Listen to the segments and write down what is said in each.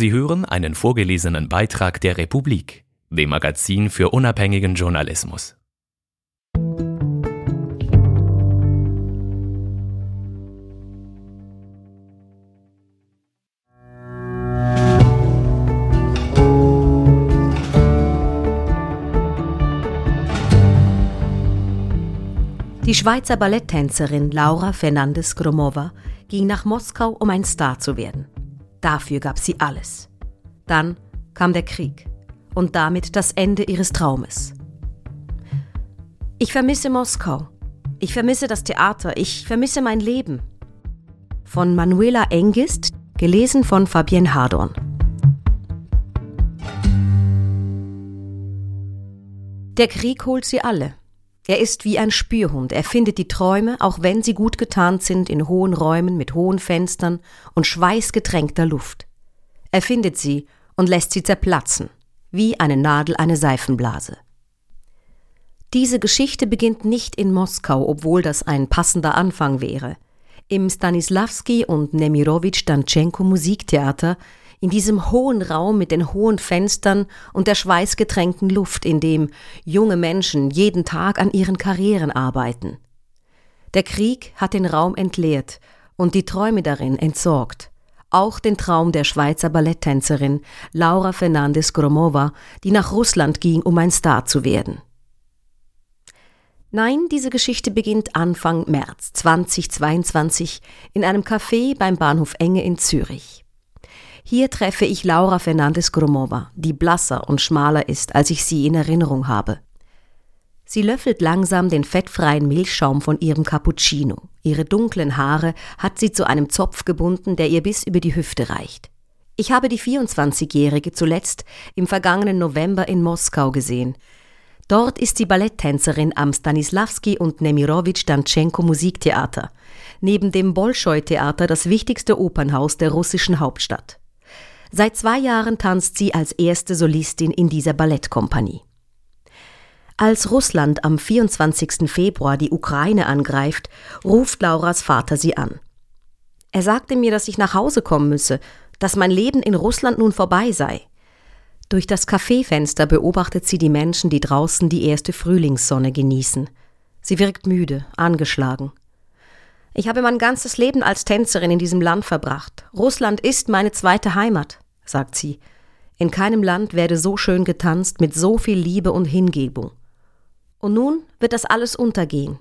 Sie hören einen vorgelesenen Beitrag der Republik, dem Magazin für unabhängigen Journalismus. Die Schweizer Balletttänzerin Laura Fernandes Gromova ging nach Moskau, um ein Star zu werden. Dafür gab sie alles. Dann kam der Krieg und damit das Ende ihres Traumes. Ich vermisse Moskau. Ich vermisse das Theater. Ich vermisse mein Leben. Von Manuela Engist, gelesen von Fabienne Hardorn. Der Krieg holt sie alle. Er ist wie ein Spürhund. Er findet die Träume, auch wenn sie gut getarnt sind, in hohen Räumen mit hohen Fenstern und schweißgetränkter Luft. Er findet sie und lässt sie zerplatzen, wie eine Nadel eine Seifenblase. Diese Geschichte beginnt nicht in Moskau, obwohl das ein passender Anfang wäre. Im Stanislavski und Nemirovich Danchenko Musiktheater in diesem hohen Raum mit den hohen Fenstern und der schweißgetränkten Luft, in dem junge Menschen jeden Tag an ihren Karrieren arbeiten. Der Krieg hat den Raum entleert und die Träume darin entsorgt. Auch den Traum der Schweizer Balletttänzerin Laura Fernandes Gromova, die nach Russland ging, um ein Star zu werden. Nein, diese Geschichte beginnt Anfang März 2022 in einem Café beim Bahnhof Enge in Zürich. Hier treffe ich Laura Fernandes Gromova, die blasser und schmaler ist, als ich sie in Erinnerung habe. Sie löffelt langsam den fettfreien Milchschaum von ihrem Cappuccino. Ihre dunklen Haare hat sie zu einem Zopf gebunden, der ihr bis über die Hüfte reicht. Ich habe die 24-Jährige zuletzt im vergangenen November in Moskau gesehen. Dort ist sie Balletttänzerin am Stanislavski und Nemirovich Danchenko Musiktheater, neben dem Bolschoi-Theater das wichtigste Opernhaus der russischen Hauptstadt. Seit zwei Jahren tanzt sie als erste Solistin in dieser Ballettkompanie. Als Russland am 24. Februar die Ukraine angreift, ruft Lauras Vater sie an. Er sagte mir, dass ich nach Hause kommen müsse, dass mein Leben in Russland nun vorbei sei. Durch das Kaffeefenster beobachtet sie die Menschen, die draußen die erste Frühlingssonne genießen. Sie wirkt müde, angeschlagen. Ich habe mein ganzes Leben als Tänzerin in diesem Land verbracht. Russland ist meine zweite Heimat, sagt sie. In keinem Land werde so schön getanzt, mit so viel Liebe und Hingebung. Und nun wird das alles untergehen.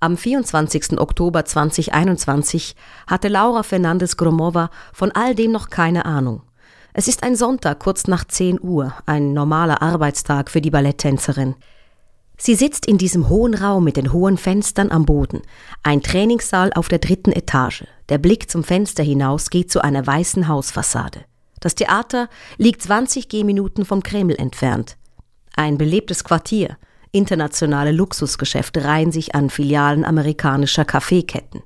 Am 24. Oktober 2021 hatte Laura Fernandes Gromova von all dem noch keine Ahnung. Es ist ein Sonntag kurz nach 10 Uhr, ein normaler Arbeitstag für die Balletttänzerin. Sie sitzt in diesem hohen Raum mit den hohen Fenstern am Boden, ein Trainingssaal auf der dritten Etage. Der Blick zum Fenster hinaus geht zu einer weißen Hausfassade. Das Theater liegt 20 Gehminuten vom Kreml entfernt. Ein belebtes Quartier. Internationale Luxusgeschäfte reihen sich an Filialen amerikanischer Kaffeeketten.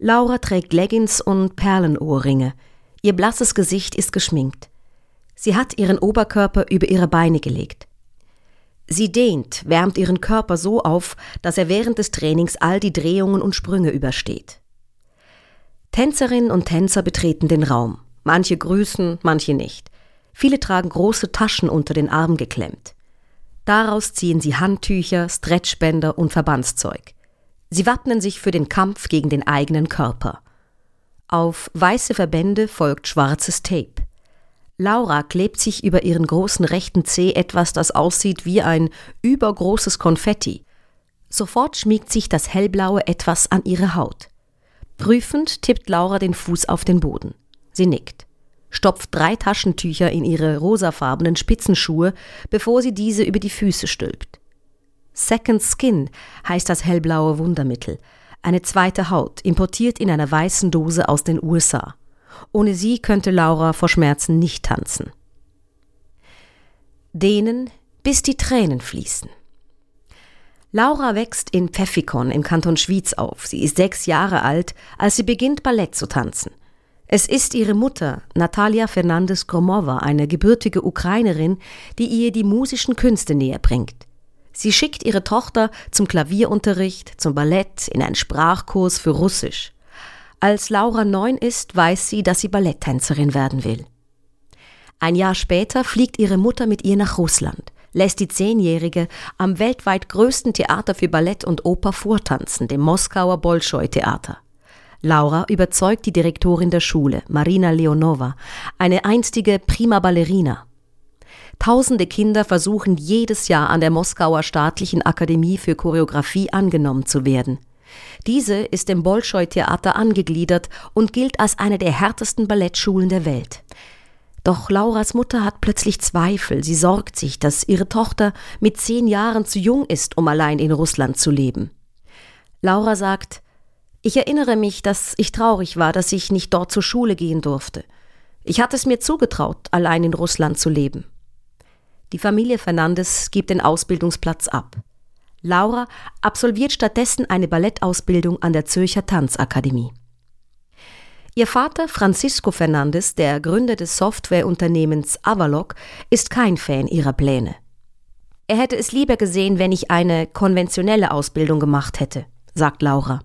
Laura trägt Leggings und Perlenohrringe. Ihr blasses Gesicht ist geschminkt. Sie hat ihren Oberkörper über ihre Beine gelegt. Sie dehnt, wärmt ihren Körper so auf, dass er während des Trainings all die Drehungen und Sprünge übersteht. Tänzerinnen und Tänzer betreten den Raum. Manche grüßen, manche nicht. Viele tragen große Taschen unter den Armen geklemmt. Daraus ziehen sie Handtücher, Stretchbänder und Verbandszeug. Sie wappnen sich für den Kampf gegen den eigenen Körper. Auf weiße Verbände folgt schwarzes Tape. Laura klebt sich über ihren großen rechten Zeh etwas, das aussieht wie ein übergroßes Konfetti. Sofort schmiegt sich das hellblaue etwas an ihre Haut. Prüfend tippt Laura den Fuß auf den Boden. Sie nickt, stopft drei Taschentücher in ihre rosafarbenen Spitzenschuhe, bevor sie diese über die Füße stülpt. Second Skin heißt das hellblaue Wundermittel, eine zweite Haut, importiert in einer weißen Dose aus den USA. Ohne sie könnte Laura vor Schmerzen nicht tanzen. Dehnen, bis die Tränen fließen. Laura wächst in Pfeffikon im Kanton Schwyz auf. Sie ist sechs Jahre alt, als sie beginnt, Ballett zu tanzen. Es ist ihre Mutter, Natalia Fernandes Gromova, eine gebürtige Ukrainerin, die ihr die musischen Künste näher bringt. Sie schickt ihre Tochter zum Klavierunterricht, zum Ballett, in einen Sprachkurs für Russisch. Als Laura neun ist, weiß sie, dass sie Balletttänzerin werden will. Ein Jahr später fliegt ihre Mutter mit ihr nach Russland, lässt die Zehnjährige am weltweit größten Theater für Ballett und Oper vortanzen, dem Moskauer Bolschoi-Theater. Laura überzeugt die Direktorin der Schule, Marina Leonova, eine einstige prima Ballerina. Tausende Kinder versuchen jedes Jahr an der Moskauer Staatlichen Akademie für Choreografie angenommen zu werden. Diese ist dem Bolschoi-Theater angegliedert und gilt als eine der härtesten Ballettschulen der Welt. Doch Lauras Mutter hat plötzlich Zweifel. Sie sorgt sich, dass ihre Tochter mit zehn Jahren zu jung ist, um allein in Russland zu leben. Laura sagt, ich erinnere mich, dass ich traurig war, dass ich nicht dort zur Schule gehen durfte. Ich hatte es mir zugetraut, allein in Russland zu leben. Die Familie Fernandes gibt den Ausbildungsplatz ab. Laura absolviert stattdessen eine Ballettausbildung an der Zürcher Tanzakademie. Ihr Vater Francisco Fernandes, der Gründer des Softwareunternehmens Avalok, ist kein Fan ihrer Pläne. Er hätte es lieber gesehen, wenn ich eine konventionelle Ausbildung gemacht hätte, sagt Laura.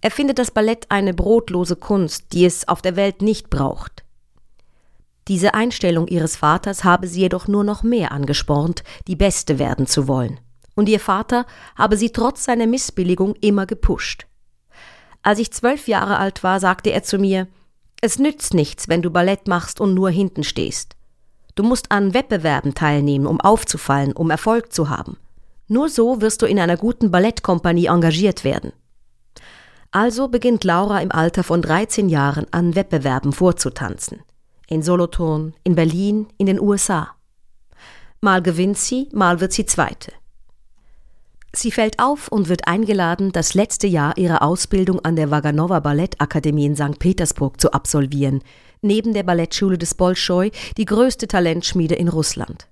Er findet das Ballett eine brotlose Kunst, die es auf der Welt nicht braucht. Diese Einstellung ihres Vaters habe sie jedoch nur noch mehr angespornt, die Beste werden zu wollen. Und ihr Vater habe sie trotz seiner Missbilligung immer gepusht. Als ich zwölf Jahre alt war, sagte er zu mir, es nützt nichts, wenn du Ballett machst und nur hinten stehst. Du musst an Wettbewerben teilnehmen, um aufzufallen, um Erfolg zu haben. Nur so wirst du in einer guten Ballettkompanie engagiert werden. Also beginnt Laura im Alter von 13 Jahren an Wettbewerben vorzutanzen in Solothurn, in Berlin, in den USA. Mal gewinnt sie, mal wird sie Zweite. Sie fällt auf und wird eingeladen, das letzte Jahr ihrer Ausbildung an der Waganova Ballettakademie in St. Petersburg zu absolvieren, neben der Ballettschule des Bolschoi, die größte Talentschmiede in Russland.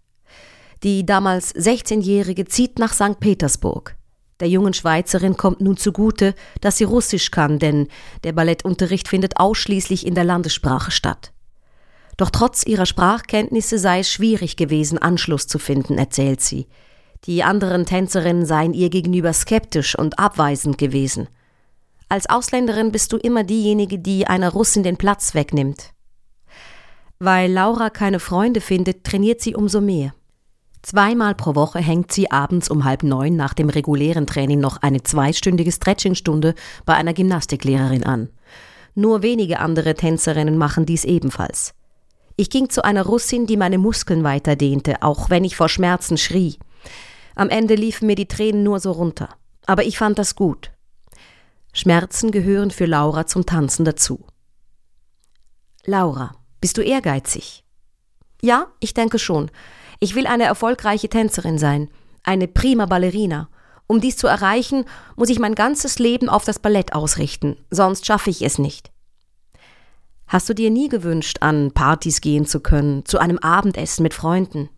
Die damals 16-Jährige zieht nach St. Petersburg. Der jungen Schweizerin kommt nun zugute, dass sie Russisch kann, denn der Ballettunterricht findet ausschließlich in der Landessprache statt. Doch trotz ihrer Sprachkenntnisse sei es schwierig gewesen, Anschluss zu finden, erzählt sie. Die anderen Tänzerinnen seien ihr gegenüber skeptisch und abweisend gewesen. Als Ausländerin bist du immer diejenige, die einer Russin den Platz wegnimmt. Weil Laura keine Freunde findet, trainiert sie umso mehr. Zweimal pro Woche hängt sie abends um halb neun nach dem regulären Training noch eine zweistündige Stretchingstunde bei einer Gymnastiklehrerin an. Nur wenige andere Tänzerinnen machen dies ebenfalls. Ich ging zu einer Russin, die meine Muskeln weiterdehnte, auch wenn ich vor Schmerzen schrie. Am Ende liefen mir die Tränen nur so runter. Aber ich fand das gut. Schmerzen gehören für Laura zum Tanzen dazu. Laura, bist du ehrgeizig? Ja, ich denke schon. Ich will eine erfolgreiche Tänzerin sein, eine prima Ballerina. Um dies zu erreichen, muss ich mein ganzes Leben auf das Ballett ausrichten, sonst schaffe ich es nicht. Hast du dir nie gewünscht, an Partys gehen zu können, zu einem Abendessen mit Freunden?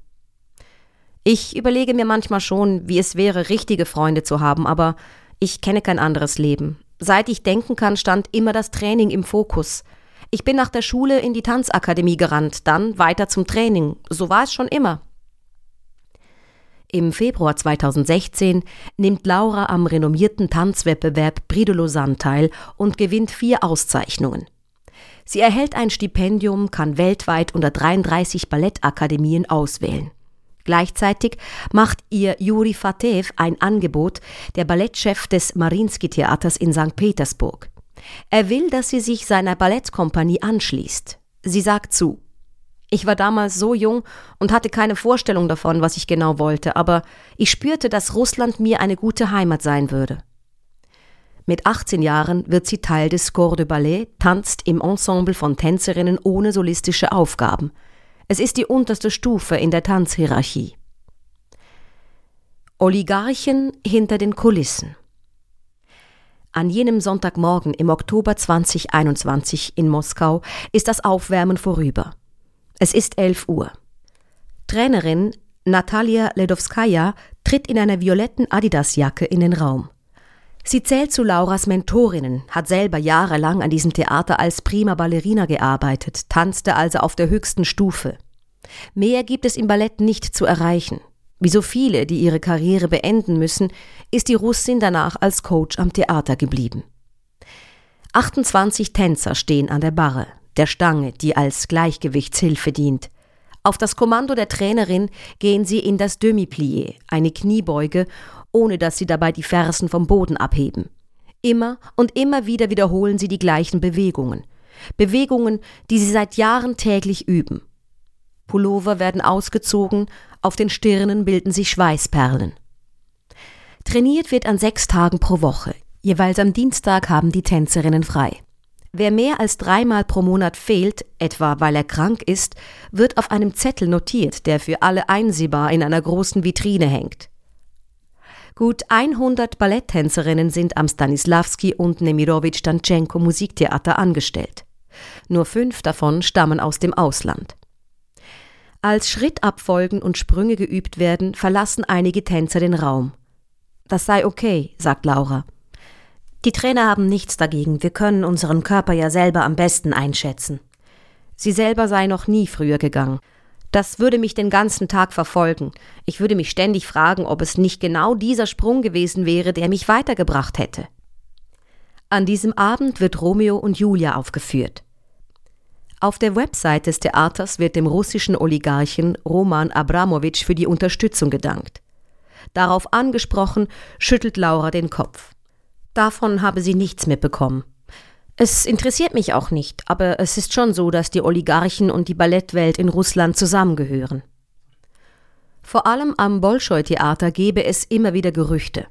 Ich überlege mir manchmal schon, wie es wäre, richtige Freunde zu haben, aber ich kenne kein anderes Leben. Seit ich denken kann, stand immer das Training im Fokus. Ich bin nach der Schule in die Tanzakademie gerannt, dann weiter zum Training. So war es schon immer. Im Februar 2016 nimmt Laura am renommierten Tanzwettbewerb Brie Lausanne teil und gewinnt vier Auszeichnungen. Sie erhält ein Stipendium, kann weltweit unter 33 Ballettakademien auswählen. Gleichzeitig macht ihr Juri Fatev ein Angebot, der Ballettchef des Marinsky-Theaters in St. Petersburg. Er will, dass sie sich seiner Ballettkompanie anschließt. Sie sagt zu. Ich war damals so jung und hatte keine Vorstellung davon, was ich genau wollte, aber ich spürte, dass Russland mir eine gute Heimat sein würde. Mit 18 Jahren wird sie Teil des Corps de Ballet, tanzt im Ensemble von Tänzerinnen ohne solistische Aufgaben. Es ist die unterste Stufe in der Tanzhierarchie. Oligarchen hinter den Kulissen. An jenem Sonntagmorgen im Oktober 2021 in Moskau ist das Aufwärmen vorüber. Es ist 11 Uhr. Trainerin Natalia Ledowskaja tritt in einer violetten Adidasjacke in den Raum. Sie zählt zu Lauras Mentorinnen, hat selber jahrelang an diesem Theater als prima Ballerina gearbeitet, tanzte also auf der höchsten Stufe. Mehr gibt es im Ballett nicht zu erreichen. Wie so viele, die ihre Karriere beenden müssen, ist die Russin danach als Coach am Theater geblieben. 28 Tänzer stehen an der Barre, der Stange, die als Gleichgewichtshilfe dient. Auf das Kommando der Trainerin gehen sie in das Demi-Plié, eine Kniebeuge, ohne dass sie dabei die Fersen vom Boden abheben. Immer und immer wieder wiederholen sie die gleichen Bewegungen. Bewegungen, die sie seit Jahren täglich üben. Pullover werden ausgezogen, auf den Stirnen bilden sich Schweißperlen. Trainiert wird an sechs Tagen pro Woche. Jeweils am Dienstag haben die Tänzerinnen frei. Wer mehr als dreimal pro Monat fehlt, etwa weil er krank ist, wird auf einem Zettel notiert, der für alle einsehbar in einer großen Vitrine hängt. Gut 100 Balletttänzerinnen sind am Stanislavski und Nemirovich Danchenko Musiktheater angestellt. Nur fünf davon stammen aus dem Ausland. Als Schrittabfolgen und Sprünge geübt werden, verlassen einige Tänzer den Raum. Das sei okay, sagt Laura. Die Trainer haben nichts dagegen, wir können unseren Körper ja selber am besten einschätzen. Sie selber sei noch nie früher gegangen. Das würde mich den ganzen Tag verfolgen. Ich würde mich ständig fragen, ob es nicht genau dieser Sprung gewesen wäre, der mich weitergebracht hätte. An diesem Abend wird Romeo und Julia aufgeführt. Auf der Website des Theaters wird dem russischen Oligarchen Roman Abramowitsch für die Unterstützung gedankt. Darauf angesprochen, schüttelt Laura den Kopf. Davon habe sie nichts mitbekommen. Es interessiert mich auch nicht, aber es ist schon so, dass die Oligarchen und die Ballettwelt in Russland zusammengehören. Vor allem am Bolschoi-Theater gebe es immer wieder Gerüchte.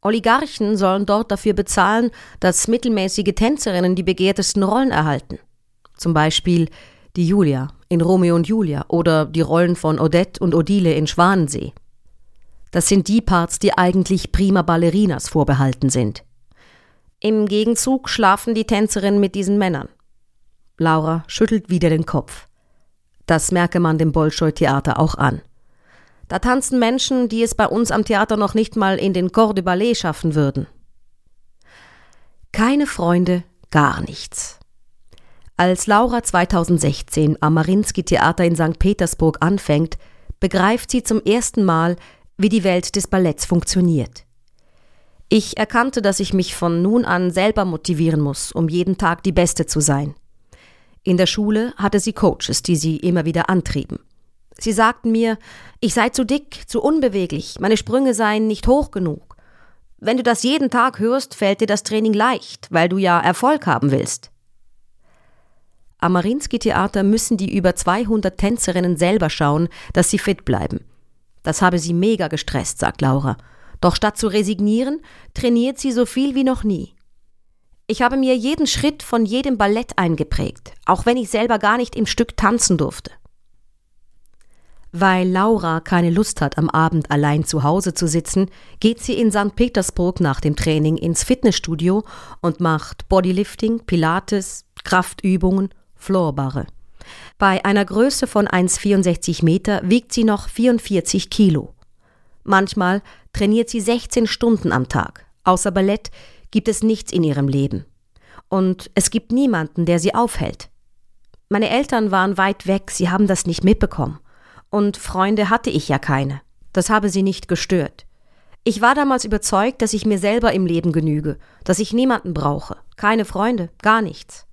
Oligarchen sollen dort dafür bezahlen, dass mittelmäßige Tänzerinnen die begehrtesten Rollen erhalten. Zum Beispiel die Julia in Romeo und Julia oder die Rollen von Odette und Odile in Schwanensee. Das sind die Parts, die eigentlich prima Ballerinas vorbehalten sind. Im Gegenzug schlafen die Tänzerinnen mit diesen Männern. Laura schüttelt wieder den Kopf. Das merke man dem Bolschoi-Theater auch an. Da tanzen Menschen, die es bei uns am Theater noch nicht mal in den Corps de Ballet schaffen würden. Keine Freunde, gar nichts. Als Laura 2016 am Marinsky Theater in St. Petersburg anfängt, begreift sie zum ersten Mal, wie die Welt des Balletts funktioniert. Ich erkannte, dass ich mich von nun an selber motivieren muss, um jeden Tag die Beste zu sein. In der Schule hatte sie Coaches, die sie immer wieder antrieben. Sie sagten mir, ich sei zu dick, zu unbeweglich, meine Sprünge seien nicht hoch genug. Wenn du das jeden Tag hörst, fällt dir das Training leicht, weil du ja Erfolg haben willst. Am Marinsky Theater müssen die über 200 Tänzerinnen selber schauen, dass sie fit bleiben. Das habe sie mega gestresst, sagt Laura. Doch statt zu resignieren, trainiert sie so viel wie noch nie. Ich habe mir jeden Schritt von jedem Ballett eingeprägt, auch wenn ich selber gar nicht im Stück tanzen durfte. Weil Laura keine Lust hat, am Abend allein zu Hause zu sitzen, geht sie in St. Petersburg nach dem Training ins Fitnessstudio und macht Bodylifting, Pilates, Kraftübungen, Floorbarre. Bei einer Größe von 1,64 Meter wiegt sie noch 44 Kilo. Manchmal trainiert sie 16 Stunden am Tag. Außer Ballett gibt es nichts in ihrem Leben. Und es gibt niemanden, der sie aufhält. Meine Eltern waren weit weg, sie haben das nicht mitbekommen. Und Freunde hatte ich ja keine. Das habe sie nicht gestört. Ich war damals überzeugt, dass ich mir selber im Leben genüge, dass ich niemanden brauche, keine Freunde, gar nichts.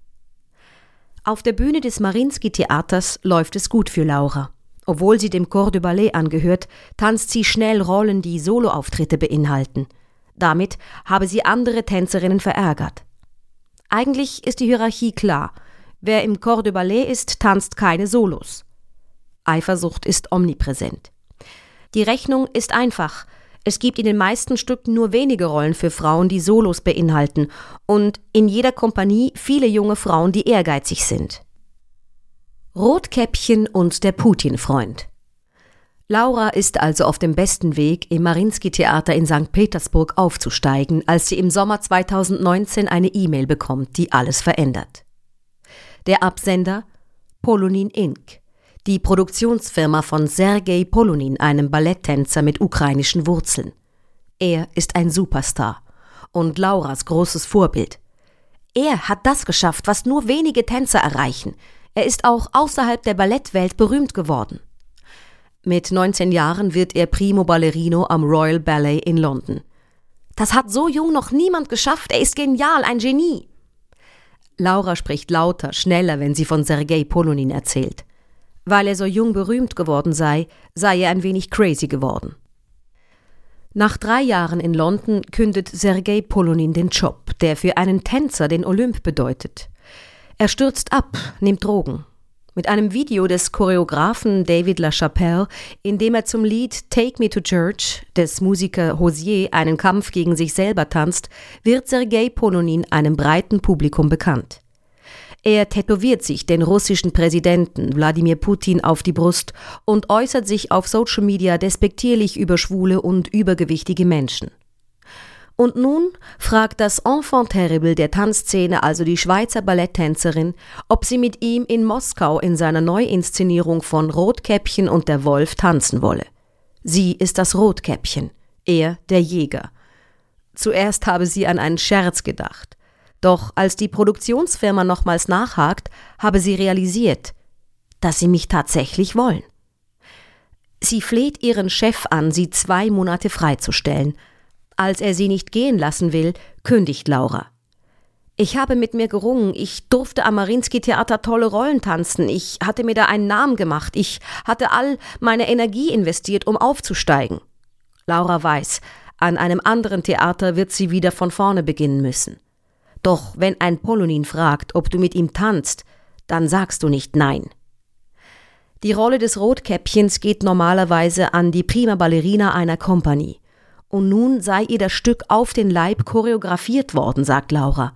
Auf der Bühne des Marinsky Theaters läuft es gut für Laura. Obwohl sie dem Corps de Ballet angehört, tanzt sie schnell Rollen, die Soloauftritte beinhalten. Damit habe sie andere Tänzerinnen verärgert. Eigentlich ist die Hierarchie klar. Wer im Corps de Ballet ist, tanzt keine Solos. Eifersucht ist omnipräsent. Die Rechnung ist einfach. Es gibt in den meisten Stücken nur wenige Rollen für Frauen, die Solos beinhalten, und in jeder Kompanie viele junge Frauen, die ehrgeizig sind. Rotkäppchen und der Putin-Freund. Laura ist also auf dem besten Weg, im Marinsky-Theater in St. Petersburg aufzusteigen, als sie im Sommer 2019 eine E-Mail bekommt, die alles verändert. Der Absender Polonin Inc., die Produktionsfirma von Sergei Polonin, einem Balletttänzer mit ukrainischen Wurzeln. Er ist ein Superstar und Lauras großes Vorbild. Er hat das geschafft, was nur wenige Tänzer erreichen. Er ist auch außerhalb der Ballettwelt berühmt geworden. Mit 19 Jahren wird er Primo Ballerino am Royal Ballet in London. Das hat so jung noch niemand geschafft. Er ist genial, ein Genie. Laura spricht lauter, schneller, wenn sie von Sergei Polonin erzählt. Weil er so jung berühmt geworden sei, sei er ein wenig crazy geworden. Nach drei Jahren in London kündet Sergei Polonin den Job, der für einen Tänzer den Olymp bedeutet. Er stürzt ab, nimmt Drogen. Mit einem Video des Choreografen David LaChapelle, in dem er zum Lied Take Me to Church des Musikers Hosier einen Kampf gegen sich selber tanzt, wird Sergei Polonin einem breiten Publikum bekannt. Er tätowiert sich den russischen Präsidenten Wladimir Putin auf die Brust und äußert sich auf Social Media despektierlich über schwule und übergewichtige Menschen. Und nun fragt das Enfant terrible der Tanzszene, also die Schweizer Balletttänzerin, ob sie mit ihm in Moskau in seiner Neuinszenierung von Rotkäppchen und der Wolf tanzen wolle. Sie ist das Rotkäppchen, er der Jäger. Zuerst habe sie an einen Scherz gedacht. Doch als die Produktionsfirma nochmals nachhakt, habe sie realisiert, dass sie mich tatsächlich wollen. Sie fleht ihren Chef an, sie zwei Monate freizustellen. Als er sie nicht gehen lassen will, kündigt Laura. Ich habe mit mir gerungen, ich durfte am Marinsky-Theater tolle Rollen tanzen, ich hatte mir da einen Namen gemacht, ich hatte all meine Energie investiert, um aufzusteigen. Laura weiß, an einem anderen Theater wird sie wieder von vorne beginnen müssen. Doch wenn ein Polonin fragt, ob du mit ihm tanzt, dann sagst du nicht nein. Die Rolle des Rotkäppchens geht normalerweise an die prima Ballerina einer Kompanie. Und nun sei ihr das Stück auf den Leib choreografiert worden, sagt Laura.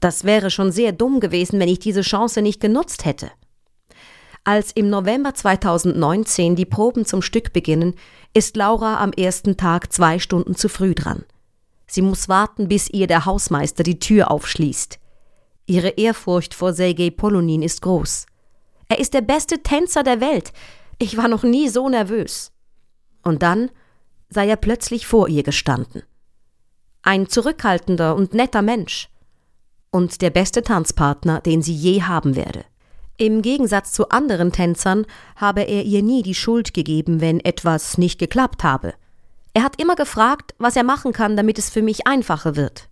Das wäre schon sehr dumm gewesen, wenn ich diese Chance nicht genutzt hätte. Als im November 2019 die Proben zum Stück beginnen, ist Laura am ersten Tag zwei Stunden zu früh dran. Sie muss warten, bis ihr der Hausmeister die Tür aufschließt. Ihre Ehrfurcht vor Sergei Polonin ist groß. Er ist der beste Tänzer der Welt. Ich war noch nie so nervös. Und dann sei er plötzlich vor ihr gestanden. Ein zurückhaltender und netter Mensch. Und der beste Tanzpartner, den sie je haben werde. Im Gegensatz zu anderen Tänzern habe er ihr nie die Schuld gegeben, wenn etwas nicht geklappt habe. Er hat immer gefragt, was er machen kann, damit es für mich einfacher wird.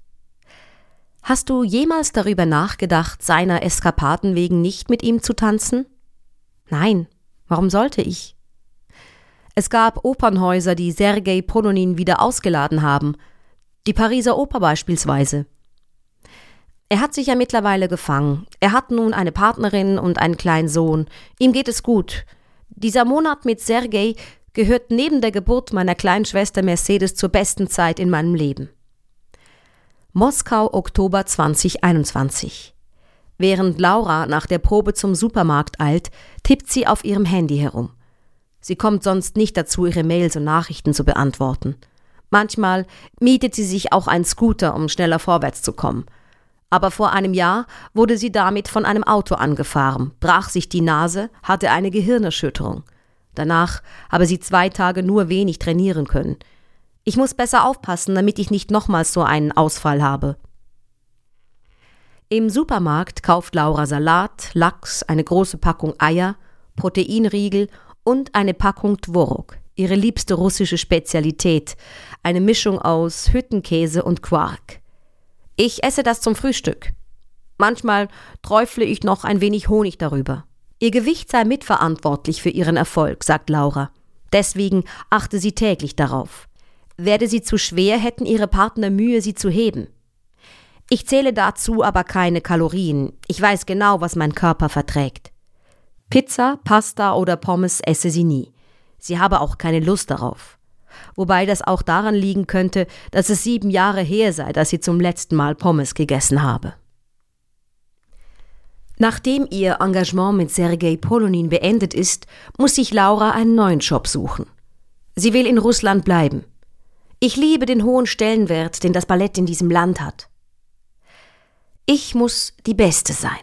Hast du jemals darüber nachgedacht, seiner Eskapaden wegen nicht mit ihm zu tanzen? Nein, warum sollte ich? Es gab Opernhäuser, die Sergei Polonin wieder ausgeladen haben, die Pariser Oper beispielsweise. Er hat sich ja mittlerweile gefangen. Er hat nun eine Partnerin und einen kleinen Sohn. Ihm geht es gut. Dieser Monat mit Sergei gehört neben der Geburt meiner kleinen Schwester Mercedes zur besten Zeit in meinem Leben. Moskau, Oktober 2021. Während Laura nach der Probe zum Supermarkt eilt, tippt sie auf ihrem Handy herum. Sie kommt sonst nicht dazu, ihre Mails und Nachrichten zu beantworten. Manchmal mietet sie sich auch einen Scooter, um schneller vorwärts zu kommen. Aber vor einem Jahr wurde sie damit von einem Auto angefahren, brach sich die Nase, hatte eine Gehirnerschütterung. Danach habe sie zwei Tage nur wenig trainieren können. Ich muss besser aufpassen, damit ich nicht nochmals so einen Ausfall habe. Im Supermarkt kauft Laura Salat, Lachs, eine große Packung Eier, Proteinriegel und eine Packung Tworog, ihre liebste russische Spezialität, eine Mischung aus Hüttenkäse und Quark. Ich esse das zum Frühstück. Manchmal träufle ich noch ein wenig Honig darüber. Ihr Gewicht sei mitverantwortlich für ihren Erfolg, sagt Laura. Deswegen achte sie täglich darauf. Werde sie zu schwer, hätten ihre Partner Mühe, sie zu heben. Ich zähle dazu aber keine Kalorien. Ich weiß genau, was mein Körper verträgt. Pizza, Pasta oder Pommes esse sie nie. Sie habe auch keine Lust darauf. Wobei das auch daran liegen könnte, dass es sieben Jahre her sei, dass sie zum letzten Mal Pommes gegessen habe. Nachdem ihr Engagement mit Sergei Polonin beendet ist, muss sich Laura einen neuen Job suchen. Sie will in Russland bleiben. Ich liebe den hohen Stellenwert, den das Ballett in diesem Land hat. Ich muss die Beste sein.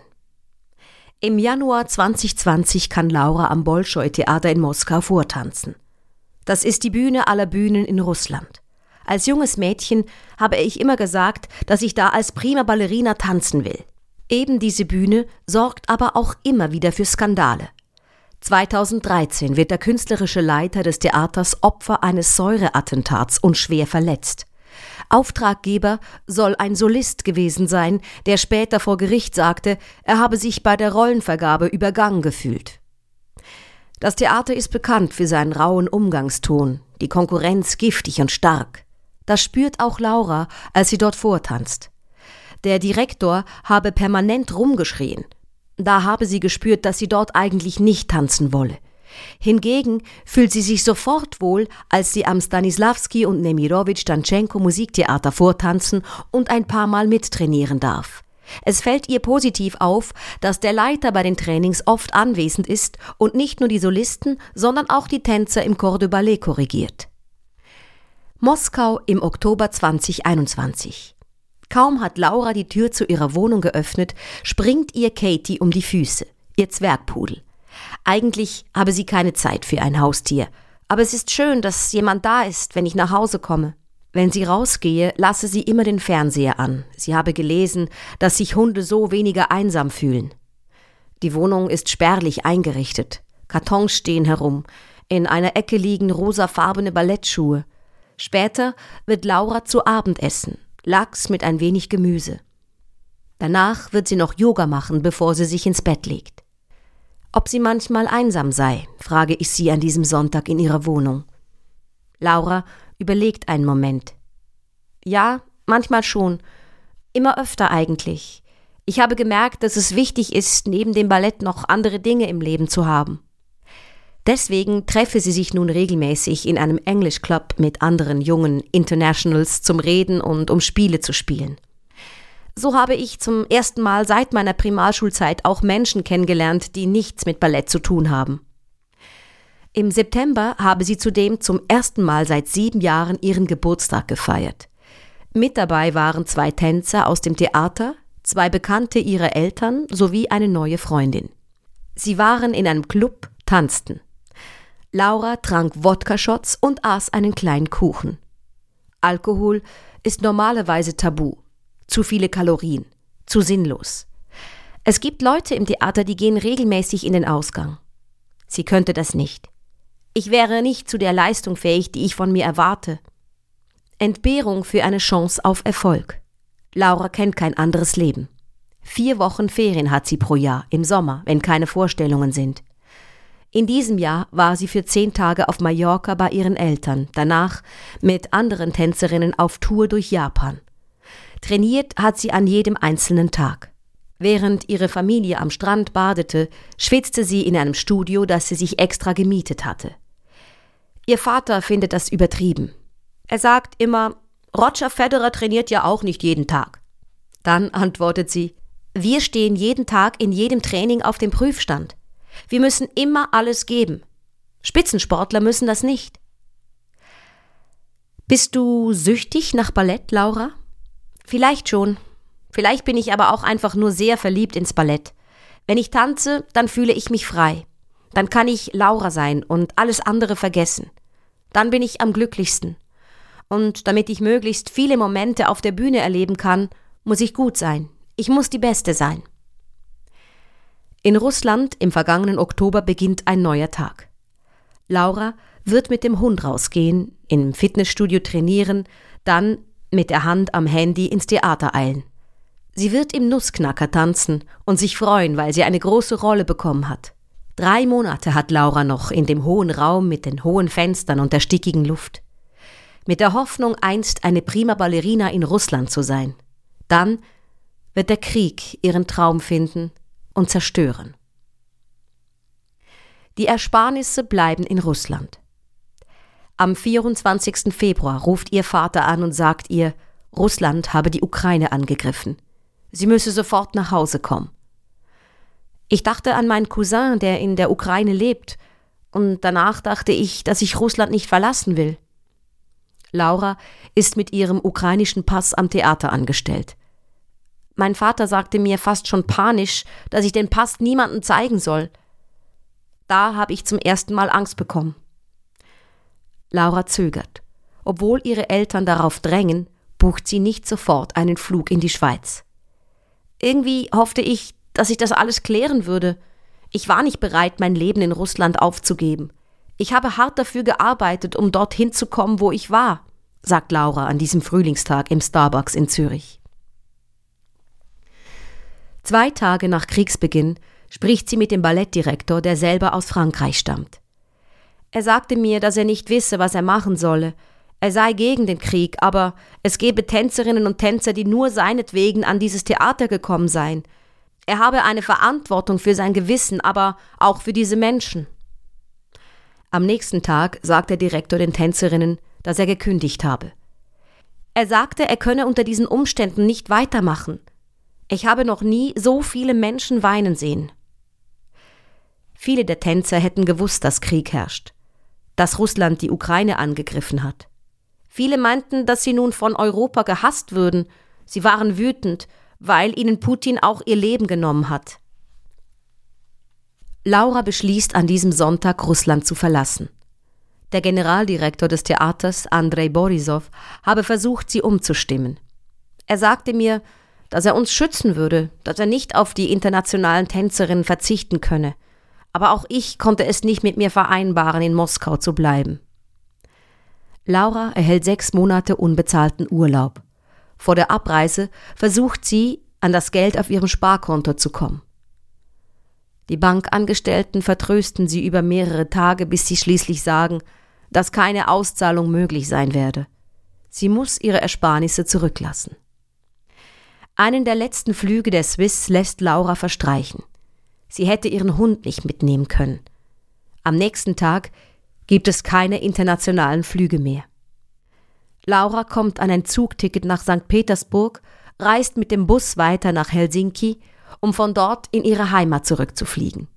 Im Januar 2020 kann Laura am Bolschoi-Theater in Moskau vortanzen. Das ist die Bühne aller Bühnen in Russland. Als junges Mädchen habe ich immer gesagt, dass ich da als prima Ballerina tanzen will. Eben diese Bühne sorgt aber auch immer wieder für Skandale. 2013 wird der künstlerische Leiter des Theaters Opfer eines Säureattentats und schwer verletzt. Auftraggeber soll ein Solist gewesen sein, der später vor Gericht sagte, er habe sich bei der Rollenvergabe übergangen gefühlt. Das Theater ist bekannt für seinen rauen Umgangston, die Konkurrenz giftig und stark. Das spürt auch Laura, als sie dort vortanzt. Der Direktor habe permanent rumgeschrien. Da habe sie gespürt, dass sie dort eigentlich nicht tanzen wolle. Hingegen fühlt sie sich sofort wohl, als sie am Stanislavski und Nemirovich Danchenko Musiktheater vortanzen und ein paar Mal mittrainieren darf. Es fällt ihr positiv auf, dass der Leiter bei den Trainings oft anwesend ist und nicht nur die Solisten, sondern auch die Tänzer im Corps de Ballet korrigiert. Moskau im Oktober 2021. Kaum hat Laura die Tür zu ihrer Wohnung geöffnet, springt ihr Katie um die Füße, ihr Zwergpudel. Eigentlich habe sie keine Zeit für ein Haustier, aber es ist schön, dass jemand da ist, wenn ich nach Hause komme. Wenn sie rausgehe, lasse sie immer den Fernseher an. Sie habe gelesen, dass sich Hunde so weniger einsam fühlen. Die Wohnung ist spärlich eingerichtet. Kartons stehen herum. In einer Ecke liegen rosafarbene Ballettschuhe. Später wird Laura zu Abend essen. Lachs mit ein wenig Gemüse. Danach wird sie noch Yoga machen, bevor sie sich ins Bett legt. Ob sie manchmal einsam sei, frage ich sie an diesem Sonntag in ihrer Wohnung. Laura überlegt einen Moment. Ja, manchmal schon. Immer öfter eigentlich. Ich habe gemerkt, dass es wichtig ist, neben dem Ballett noch andere Dinge im Leben zu haben. Deswegen treffe sie sich nun regelmäßig in einem English Club mit anderen jungen Internationals zum Reden und um Spiele zu spielen. So habe ich zum ersten Mal seit meiner Primarschulzeit auch Menschen kennengelernt, die nichts mit Ballett zu tun haben. Im September habe sie zudem zum ersten Mal seit sieben Jahren ihren Geburtstag gefeiert. Mit dabei waren zwei Tänzer aus dem Theater, zwei Bekannte ihrer Eltern sowie eine neue Freundin. Sie waren in einem Club, tanzten. Laura trank Wodka-Shots und aß einen kleinen Kuchen. Alkohol ist normalerweise tabu zu viele Kalorien, zu sinnlos. Es gibt Leute im Theater, die gehen regelmäßig in den Ausgang. Sie könnte das nicht. Ich wäre nicht zu der Leistung fähig, die ich von mir erwarte. Entbehrung für eine Chance auf Erfolg. Laura kennt kein anderes Leben. Vier Wochen Ferien hat sie pro Jahr, im Sommer, wenn keine Vorstellungen sind. In diesem Jahr war sie für zehn Tage auf Mallorca bei ihren Eltern, danach mit anderen Tänzerinnen auf Tour durch Japan. Trainiert hat sie an jedem einzelnen Tag. Während ihre Familie am Strand badete, schwitzte sie in einem Studio, das sie sich extra gemietet hatte. Ihr Vater findet das übertrieben. Er sagt immer, Roger Federer trainiert ja auch nicht jeden Tag. Dann antwortet sie, wir stehen jeden Tag in jedem Training auf dem Prüfstand. Wir müssen immer alles geben. Spitzensportler müssen das nicht. Bist du süchtig nach Ballett, Laura? Vielleicht schon. Vielleicht bin ich aber auch einfach nur sehr verliebt ins Ballett. Wenn ich tanze, dann fühle ich mich frei. Dann kann ich Laura sein und alles andere vergessen. Dann bin ich am glücklichsten. Und damit ich möglichst viele Momente auf der Bühne erleben kann, muss ich gut sein. Ich muss die Beste sein. In Russland im vergangenen Oktober beginnt ein neuer Tag. Laura wird mit dem Hund rausgehen, im Fitnessstudio trainieren, dann mit der Hand am Handy ins Theater eilen. Sie wird im Nussknacker tanzen und sich freuen, weil sie eine große Rolle bekommen hat. Drei Monate hat Laura noch in dem hohen Raum mit den hohen Fenstern und der stickigen Luft. Mit der Hoffnung, einst eine prima Ballerina in Russland zu sein. Dann wird der Krieg ihren Traum finden und zerstören. Die Ersparnisse bleiben in Russland. Am 24. Februar ruft ihr Vater an und sagt ihr, Russland habe die Ukraine angegriffen. Sie müsse sofort nach Hause kommen. Ich dachte an meinen Cousin, der in der Ukraine lebt, und danach dachte ich, dass ich Russland nicht verlassen will. Laura ist mit ihrem ukrainischen Pass am Theater angestellt. Mein Vater sagte mir fast schon panisch, dass ich den Pass niemandem zeigen soll. Da habe ich zum ersten Mal Angst bekommen. Laura zögert. Obwohl ihre Eltern darauf drängen, bucht sie nicht sofort einen Flug in die Schweiz. Irgendwie hoffte ich, dass ich das alles klären würde. Ich war nicht bereit, mein Leben in Russland aufzugeben. Ich habe hart dafür gearbeitet, um dorthin zu kommen, wo ich war. sagt Laura an diesem Frühlingstag im Starbucks in Zürich. Zwei Tage nach Kriegsbeginn spricht sie mit dem Ballettdirektor, der selber aus Frankreich stammt. Er sagte mir, dass er nicht wisse, was er machen solle. Er sei gegen den Krieg, aber es gebe Tänzerinnen und Tänzer, die nur seinetwegen an dieses Theater gekommen seien. Er habe eine Verantwortung für sein Gewissen, aber auch für diese Menschen. Am nächsten Tag sagt der Direktor den Tänzerinnen, dass er gekündigt habe. Er sagte, er könne unter diesen Umständen nicht weitermachen. Ich habe noch nie so viele Menschen weinen sehen. Viele der Tänzer hätten gewusst, dass Krieg herrscht dass Russland die Ukraine angegriffen hat. Viele meinten, dass sie nun von Europa gehasst würden, sie waren wütend, weil ihnen Putin auch ihr Leben genommen hat. Laura beschließt an diesem Sonntag Russland zu verlassen. Der Generaldirektor des Theaters, Andrei Borisov, habe versucht, sie umzustimmen. Er sagte mir, dass er uns schützen würde, dass er nicht auf die internationalen Tänzerinnen verzichten könne, aber auch ich konnte es nicht mit mir vereinbaren, in Moskau zu bleiben. Laura erhält sechs Monate unbezahlten Urlaub. Vor der Abreise versucht sie, an das Geld auf ihrem Sparkonto zu kommen. Die Bankangestellten vertrösten sie über mehrere Tage, bis sie schließlich sagen, dass keine Auszahlung möglich sein werde. Sie muss ihre Ersparnisse zurücklassen. Einen der letzten Flüge der Swiss lässt Laura verstreichen. Sie hätte ihren Hund nicht mitnehmen können. Am nächsten Tag gibt es keine internationalen Flüge mehr. Laura kommt an ein Zugticket nach St. Petersburg, reist mit dem Bus weiter nach Helsinki, um von dort in ihre Heimat zurückzufliegen.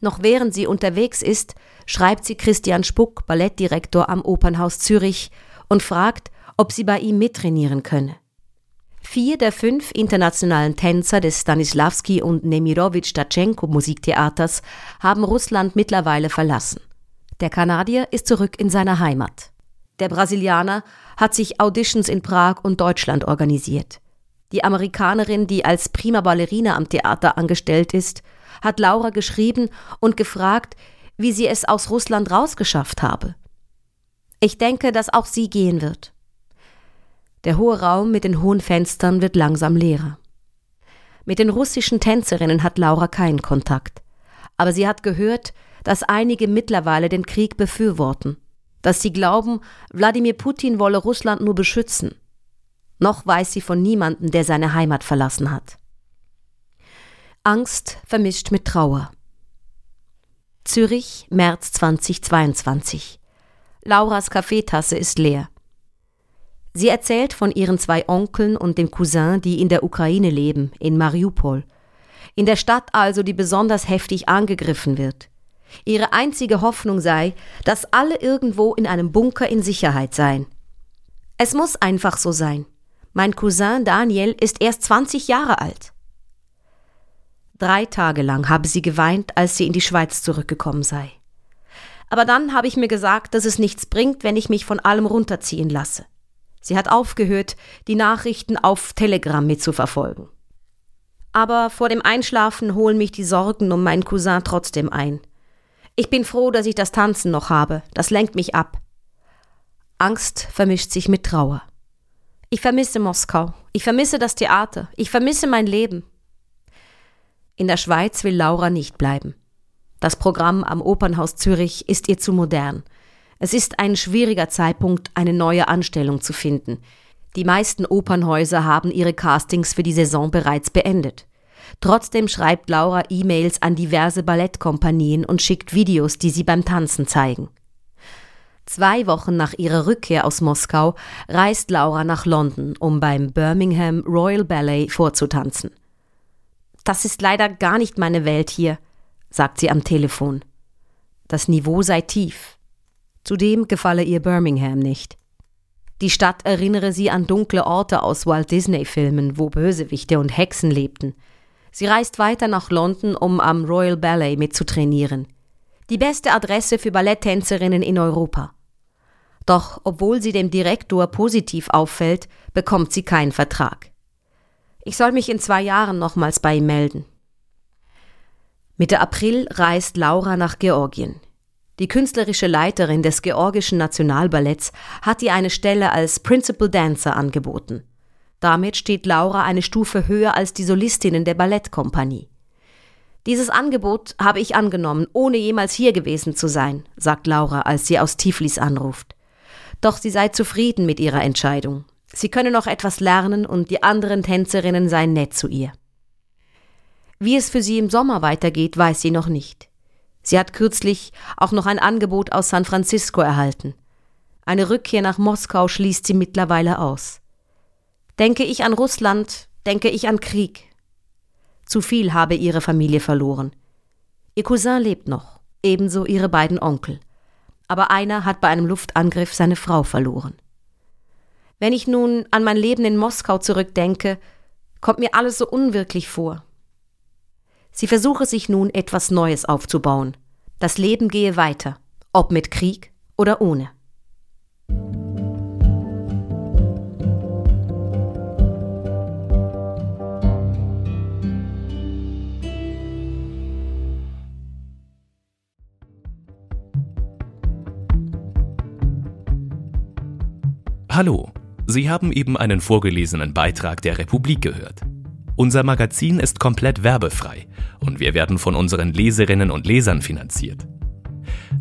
Noch während sie unterwegs ist, schreibt sie Christian Spuck, Ballettdirektor am Opernhaus Zürich, und fragt, ob sie bei ihm mittrainieren könne. Vier der fünf internationalen Tänzer des Stanislavski und Nemirovich Tatschenko Musiktheaters haben Russland mittlerweile verlassen. Der Kanadier ist zurück in seiner Heimat. Der Brasilianer hat sich Auditions in Prag und Deutschland organisiert. Die Amerikanerin, die als prima Ballerina am Theater angestellt ist, hat Laura geschrieben und gefragt, wie sie es aus Russland rausgeschafft habe. Ich denke, dass auch sie gehen wird. Der hohe Raum mit den hohen Fenstern wird langsam leerer. Mit den russischen Tänzerinnen hat Laura keinen Kontakt. Aber sie hat gehört, dass einige mittlerweile den Krieg befürworten, dass sie glauben, Wladimir Putin wolle Russland nur beschützen. Noch weiß sie von niemandem, der seine Heimat verlassen hat. Angst vermischt mit Trauer. Zürich, März 2022. Lauras Kaffeetasse ist leer. Sie erzählt von ihren zwei Onkeln und dem Cousin, die in der Ukraine leben, in Mariupol. In der Stadt also, die besonders heftig angegriffen wird. Ihre einzige Hoffnung sei, dass alle irgendwo in einem Bunker in Sicherheit seien. Es muss einfach so sein. Mein Cousin Daniel ist erst 20 Jahre alt. Drei Tage lang habe sie geweint, als sie in die Schweiz zurückgekommen sei. Aber dann habe ich mir gesagt, dass es nichts bringt, wenn ich mich von allem runterziehen lasse. Sie hat aufgehört, die Nachrichten auf Telegram mitzuverfolgen. Aber vor dem Einschlafen holen mich die Sorgen um meinen Cousin trotzdem ein. Ich bin froh, dass ich das Tanzen noch habe, das lenkt mich ab. Angst vermischt sich mit Trauer. Ich vermisse Moskau, ich vermisse das Theater, ich vermisse mein Leben. In der Schweiz will Laura nicht bleiben. Das Programm am Opernhaus Zürich ist ihr zu modern. Es ist ein schwieriger Zeitpunkt, eine neue Anstellung zu finden. Die meisten Opernhäuser haben ihre Castings für die Saison bereits beendet. Trotzdem schreibt Laura E-Mails an diverse Ballettkompanien und schickt Videos, die sie beim Tanzen zeigen. Zwei Wochen nach ihrer Rückkehr aus Moskau reist Laura nach London, um beim Birmingham Royal Ballet vorzutanzen. Das ist leider gar nicht meine Welt hier, sagt sie am Telefon. Das Niveau sei tief. Zudem gefalle ihr Birmingham nicht. Die Stadt erinnere sie an dunkle Orte aus Walt Disney-Filmen, wo Bösewichte und Hexen lebten. Sie reist weiter nach London, um am Royal Ballet mitzutrainieren. Die beste Adresse für Balletttänzerinnen in Europa. Doch obwohl sie dem Direktor positiv auffällt, bekommt sie keinen Vertrag. Ich soll mich in zwei Jahren nochmals bei ihm melden. Mitte April reist Laura nach Georgien. Die künstlerische Leiterin des georgischen Nationalballetts hat ihr eine Stelle als Principal Dancer angeboten. Damit steht Laura eine Stufe höher als die Solistinnen der Ballettkompanie. Dieses Angebot habe ich angenommen, ohne jemals hier gewesen zu sein, sagt Laura, als sie aus Tiflis anruft. Doch sie sei zufrieden mit ihrer Entscheidung. Sie könne noch etwas lernen und die anderen Tänzerinnen seien nett zu ihr. Wie es für sie im Sommer weitergeht, weiß sie noch nicht. Sie hat kürzlich auch noch ein Angebot aus San Francisco erhalten. Eine Rückkehr nach Moskau schließt sie mittlerweile aus. Denke ich an Russland, denke ich an Krieg. Zu viel habe ihre Familie verloren. Ihr Cousin lebt noch, ebenso ihre beiden Onkel. Aber einer hat bei einem Luftangriff seine Frau verloren. Wenn ich nun an mein Leben in Moskau zurückdenke, kommt mir alles so unwirklich vor. Sie versuche sich nun etwas Neues aufzubauen. Das Leben gehe weiter, ob mit Krieg oder ohne. Hallo, Sie haben eben einen vorgelesenen Beitrag der Republik gehört. Unser Magazin ist komplett werbefrei und wir werden von unseren Leserinnen und Lesern finanziert.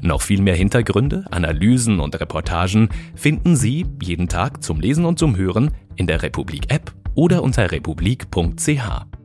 Noch viel mehr Hintergründe, Analysen und Reportagen finden Sie jeden Tag zum Lesen und zum Hören in der Republik App oder unter republik.ch.